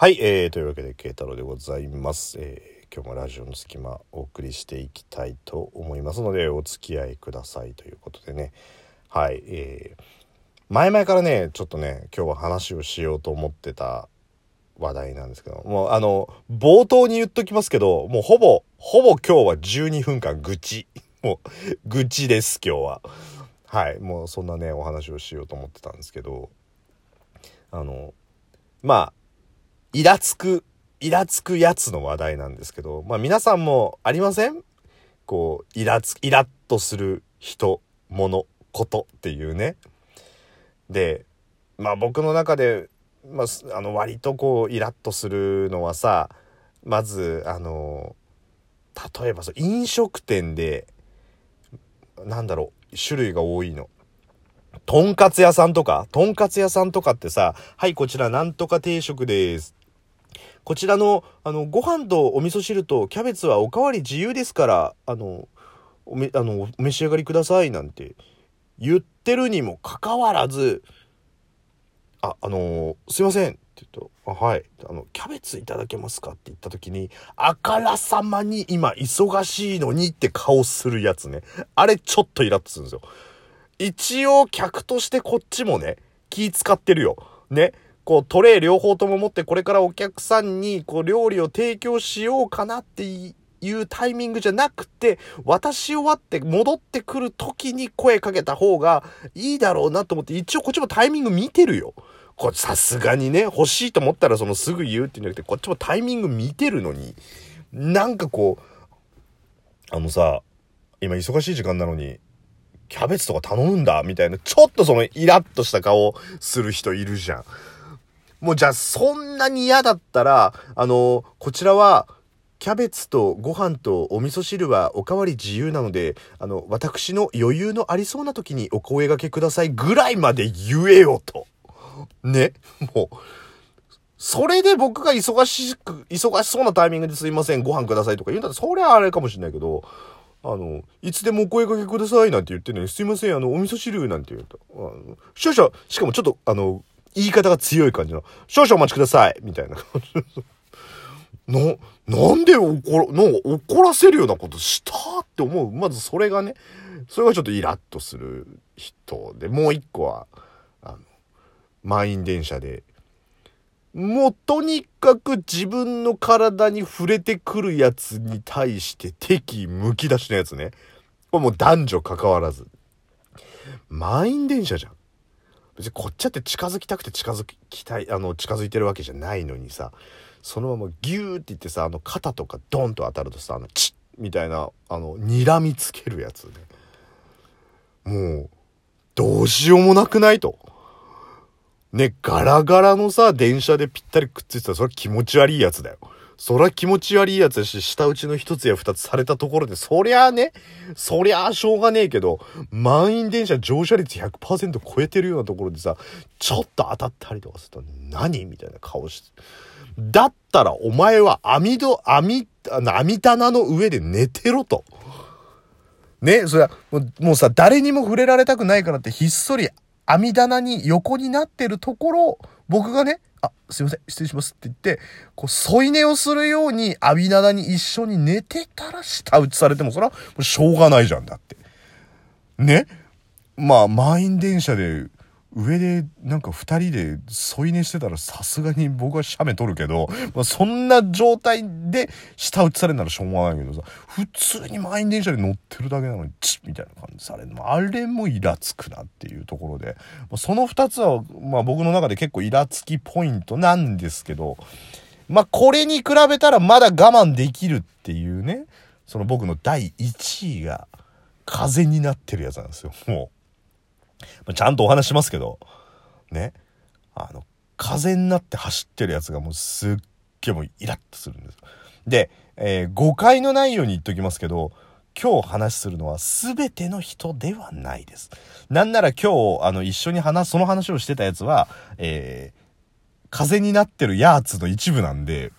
はい、えー、というわけで慶太郎でございます、えー今日もラジオの隙間お送りしていきたいと思いますのでお付き合いくださいということでね。はいえー、前々からねちょっとね今日は話をしようと思ってた話題なんですけどもうあの冒頭に言っときますけどもうほぼほぼ今日は12分間愚痴。もう愚痴です今日は。はいもうそんなねお話をしようと思ってたんですけどあのまあイラつくイラつくやつの話題なんですけどまあ皆さんもありません？こうイラつイラッとする人物ことっていうねでまあ僕の中で、まあ、あの割とこうイラッとするのはさまずあの例えばそう飲食店でなんだろう種類が多いの。とんかつ屋さんとか、とんかつ屋さんとかってさ、はい、こちらなんとか定食です。こちらの、あの、ご飯とお味噌汁とキャベツはおかわり自由ですから、あの、おめ、あの、お召し上がりくださいなんて言ってるにもかかわらず、あ、あのすいませんって言うと、あはい、あの、キャベツいただけますかって言った時に、あからさまに今忙しいのにって顔するやつね。あれちょっとイラッとするんですよ。一応客としてこっちもね、気使ってるよ。ね。こうトレイ両方とも持ってこれからお客さんにこう料理を提供しようかなっていうタイミングじゃなくて、渡し終わって戻ってくる時に声かけた方がいいだろうなと思って、一応こっちもタイミング見てるよ。これさすがにね、欲しいと思ったらそのすぐ言うっていうんじゃなくて、こっちもタイミング見てるのに、なんかこう、あのさ、今忙しい時間なのに、キャベツとか頼むんだみたいな、ちょっとそのイラッとした顔する人いるじゃん。もうじゃあそんなに嫌だったら、あの、こちらは、キャベツとご飯とお味噌汁はおかわり自由なので、あの、私の余裕のありそうな時にお声掛けくださいぐらいまで言えよと。ね？もう、それで僕が忙しく、忙しそうなタイミングですいません、ご飯くださいとか言うんだったら、それはあれかもしれないけど、あの、いつでもお声掛けくださいなんて言ってね、すいません、あの、お味噌汁なんて言うと、あの少々、しかもちょっと、あの、言い方が強い感じの、少々お待ちくださいみたいな。な、なんで怒ら、なんか怒らせるようなことしたって思う？まずそれがね、それがちょっとイラッとする人で、もう一個は、あの、満員電車で、もうとにかく自分の体に触れてくるやつに対して敵むき出しのやつね。これもう男女関わらず。満員電車じゃん。別にこっちだって近づきたくて近づきたい、あの、近づいてるわけじゃないのにさ、そのままギューって言ってさ、あの肩とかドンと当たるとさ、あの、チッみたいな、あの、睨みつけるやつね。もう、どうしようもなくないと。ね、ガラガラのさ、電車でぴったりくっついてたら、それ気持ち悪いやつだよ。そりゃ気持ち悪いやつだし、下打ちの一つや二つされたところで、そりゃあね、そりゃあしょうがねえけど、満員電車乗車率100%超えてるようなところでさ、ちょっと当たったりとかすると、何みたいな顔して。だったら、お前は網戸、網、網棚の上で寝てろと。ね、それはもうもうさ、誰にも触れられたくないからってひっそり網棚に横になってるところ、僕がね、あ、すいません、失礼します。って言って、こう、添い寝をするように網棚に一緒に寝てたら舌打ちされても、それはしょうがないじゃんだって。ね。まあ、満員電車で、上でなんか二人で添い寝してたらさすがに僕は写メ撮るけど、まあ、そんな状態で舌打ちされるならしょうがないけどさ、普通に満員電車で乗ってるだけなのに、チッみたいな感じされる。あれもイラつくなっていうところで、まあその二つは、まあ僕の中で結構イラつきポイントなんですけど、まあこれに比べたらまだ我慢できるっていうね、その僕の第1位が風になってるやつなんですよ、もう。まあちゃんとお話しますけど、ね。あの、風になって走ってるやつがもうすっげえもうイラッとするんです。で、えー誤解のないように言っときますけど、今日話するのは全ての人ではないです。なんなら今日、あの、一緒に話、その話をしてたやつは、えー風になってるやつの一部なんで、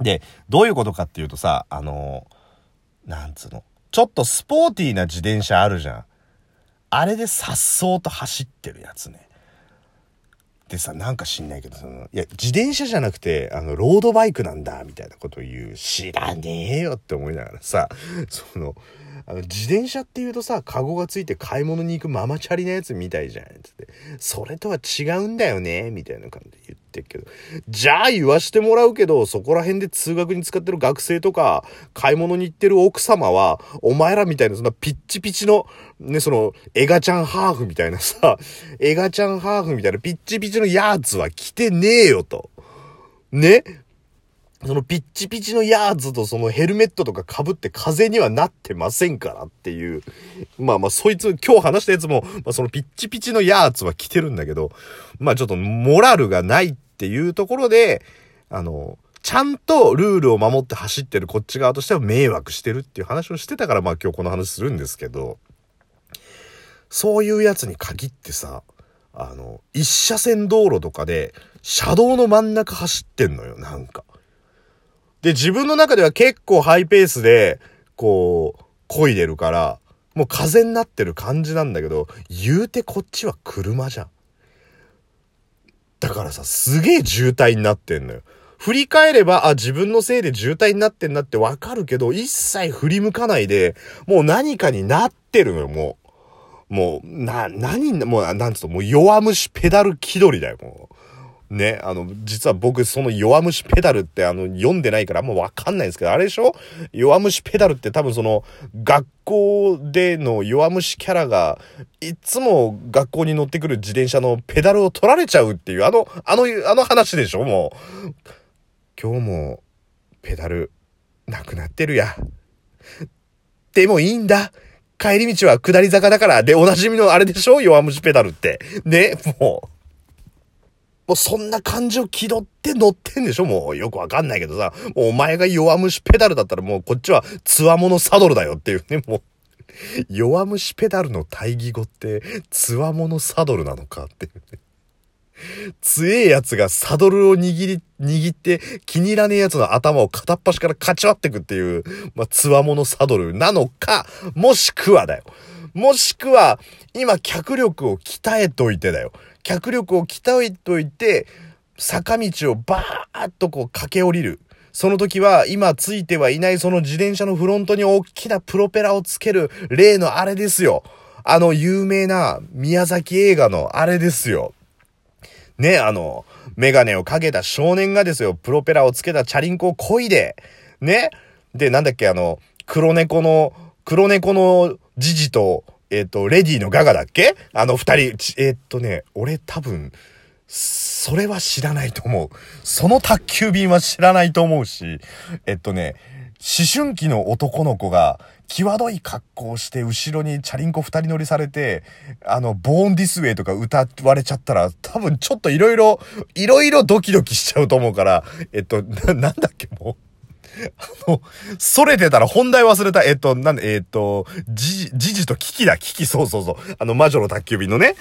で、どういうことかっていうとさ、あのなんつうの、ちょっとスポーティーな自転車あるじゃん。あれで颯爽と走ってるやつね。でさ、なんか知んないけど、その、いや、自転車じゃなくて、あの、ロードバイクなんだ、みたいなことを言う。知らねえよって思いながらさ、その、あの、自転車って言うとさ、カゴがついて買い物に行くママチャリなやつみたいじゃん。つって。それとは違うんだよね、みたいな感じで言ってるけど。じゃあ言わしてもらうけど、そこら辺で通学に使ってる学生とか、買い物に行ってる奥様は、お前らみたいなそんなピッチピチの、ね、その、エガちゃんハーフみたいなさ、エガちゃんハーフみたいなピッチピチのやつは着てねえよと。ね？そのピッチピチのヤーズとそのヘルメットとか被って風にはなってませんからっていう。まあまあそいつ、今日話したやつも、まあそのピッチピチのヤーズは着てるんだけど、まあちょっとモラルがないっていうところで、あの、ちゃんとルールを守って走ってるこっち側としては迷惑してるっていう話をしてたからまあ今日この話するんですけど、そういうやつに限ってさ、あの、一車線道路とかで車道の真ん中走ってんのよ、なんか。で、自分の中では結構ハイペースで、こう、漕いでるから、もう風になってる感じなんだけど、言うてこっちは車じゃん。だからさ、すげえ渋滞になってんのよ。振り返れば、あ、自分のせいで渋滞になってんなってわかるけど、一切振り向かないで、もう何かになってるのよ、もう。もう、な、何、もう、なんつうと、もう弱虫ペダル気取りだよ、もう。ね、あの、実は僕、その弱虫ペダルって、あの、読んでないからあんまわかんないんですけど、あれでしょ？弱虫ペダルって多分その、学校での弱虫キャラが、いつも学校に乗ってくる自転車のペダルを取られちゃうっていう、あの、あの、あの話でしょ？もう。今日も、ペダル、なくなってるや。でもいいんだ。帰り道は下り坂だから。で、おなじみのあれでしょ？弱虫ペダルって。ね、もう。もうそんな感じを気取って乗ってんでしょ？もうよくわかんないけどさ。もうお前が弱虫ペダルだったらもうこっちはつわものサドルだよっていうね、もう。弱虫ペダルの対義語って、つわものサドルなのかっていうね。強えやつがサドルを握り、握って気に入らねえやつの頭を片っ端からかち割ってくっていう、まあ、つわものサドルなのか、もしくはだよ。もしくは、今脚力を鍛えといてだよ。脚力を鍛えといて、坂道をバーッとこう駆け下りる。その時は今ついてはいないその自転車のフロントに大きなプロペラをつける例のあれですよ。あの有名な宮崎映画のあれですよ。ね、あの、メガネをかけた少年がですよ、プロペラをつけたチャリンコを漕いで、ね。で、なんだっけ、あの、黒猫の、黒猫のジジと、えっ、ー、と、レディーのガガだっけ？あの二人、えっ、ー、とね、俺多分、それは知らないと思う。その宅急便は知らないと思うし、えっとね、思春期の男の子が、際どい格好をして後ろにチャリンコ二人乗りされて、あの、ボーンディスウェイとか歌われちゃったら、多分ちょっといろいろ、いろいろドキドキしちゃうと思うから、えっと、な、なんだっけもう？あの、それてたら本題忘れた。えっと、なんで、えっと、じ、じじとキキだ、キキ、そうそうそう。あの、魔女の宅急便のね。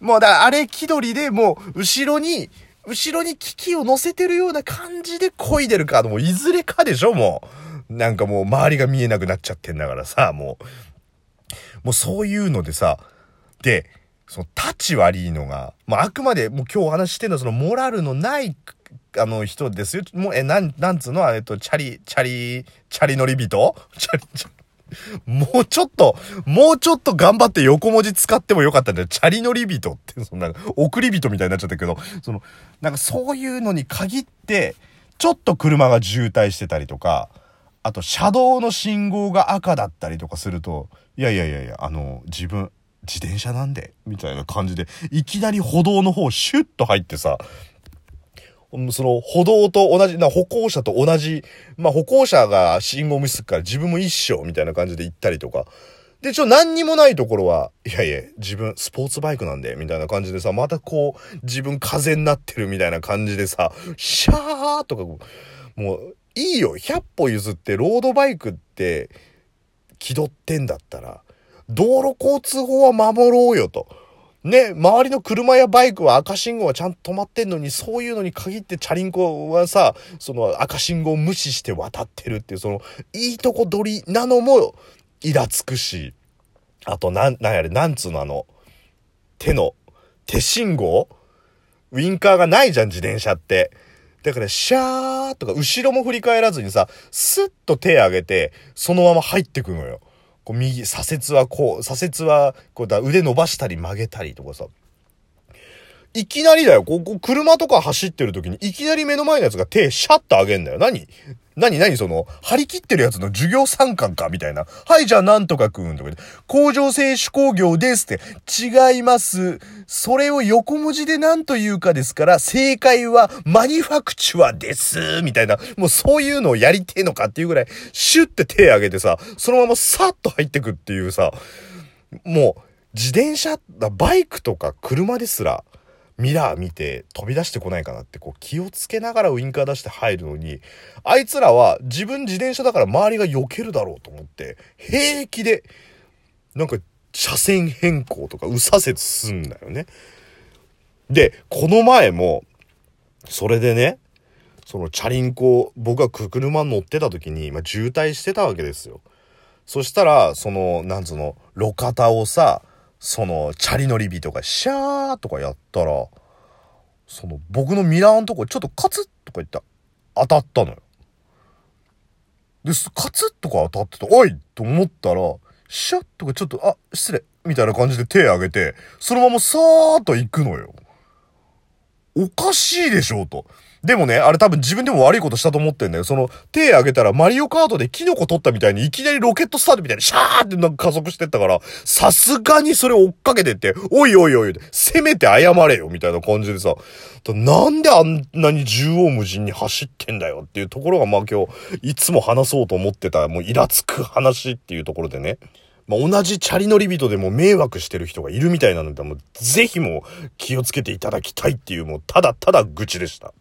もう、だあれ気取りで、もう、後ろに、後ろにキキを乗せてるような感じで漕いでるか、もう、いずれかでしょ、もう。なんかもう、周りが見えなくなっちゃってんだからさ、もう。もう、そういうのでさ、で、その、立ち悪いのが、まあ、あくまで、もう今日お話してるのは、その、モラルのないあの人ですよ。もう、え、なん、なんつうの？えっと、チャリ、チャリ、チャリ乗り人？チャリ、チャリ。もうちょっと、もうちょっと頑張って横文字使ってもよかったんだよ。チャリ乗り人って、そんな、送り人みたいになっちゃったけど、その、なんかそういうのに限って、ちょっと車が渋滞してたりとか、あと車道の信号が赤だったりとかすると、いやいやいやいや、あの、自分、自転車なんで、みたいな感じで、いきなり歩道の方シュッと入ってさ、その歩道と同じ、な歩行者と同じ、まあ歩行者が信号無視するから自分も一緒みたいな感じで行ったりとか。で、ちょ、何にもないところは、いやいや、自分スポーツバイクなんで、みたいな感じでさ、またこう、自分風になってるみたいな感じでさ、シャーとか、もう、いいよ、100歩譲ってロードバイクって気取ってんだったら、道路交通法は守ろうよと。ね、周りの車やバイクは赤信号はちゃんと止まってんのに、そういうのに限ってチャリンコはさ、その赤信号を無視して渡ってるっていう、その、いいとこ取りなのも、イラつくし、あと、なん、なんやれ、なんつうのあの、手の、手信号？ウィンカーがないじゃん、自転車って。だから、シャーとか、後ろも振り返らずにさ、スッと手上げて、そのまま入ってくのよ。こう右、左折はこう、左折は、こうだ、腕伸ばしたり曲げたりとかさ。いきなりだよ。ここ、車とか走ってる時に、いきなり目の前のやつが手シャッと上げんだよ。何？何？何？その、張り切ってるやつの授業参観か？みたいな。はい、じゃあなんとかくんとか工場製手工業ですって。違います。それを横文字で何と言うかですから、正解はマニファクチュアです。みたいな。もうそういうのをやりてえのかっていうぐらい、シュッて手上げてさ、そのままさっと入ってくっていうさ、もう、自転車、バイクとか車ですら、ミラー見て飛び出してこないかなってこう気をつけながらウインカー出して入るのに、あいつらは自分自転車だから周りが避けるだろうと思って、平気で、なんか車線変更とか右左折すんだよね。で、この前も、それでね、そのチャリンコ、僕が車乗ってた時に、まあ、渋滞してたわけですよ。そしたら、その、なんつうの、路肩をさ、その、チャリ乗り火とか、シャーとかやったら、その、僕のミラーのとこちょっとカツッとか言った当たったのよ。で、カツッとか当たってて、おいと思ったら、シャッとかちょっと、あ、失礼みたいな感じで手挙げて、そのままさーっと行くのよ。おかしいでしょと。でもね、あれ多分自分でも悪いことしたと思ってんだよ。その、手上げたらマリオカートでキノコ取ったみたいにいきなりロケットスタートみたいにシャーってなんか加速してったから、さすがにそれ追っかけてって、おいおいおい、せめて謝れよみたいな感じでさ、なんであんなに縦横無尽に走ってんだよっていうところがまあ今日、いつも話そうと思ってた、もうイラつく話っていうところでね。まあ、同じチャリ乗り人でも迷惑してる人がいるみたいなので、もうぜひもう気をつけていただきたいっていうもうただただ愚痴でした。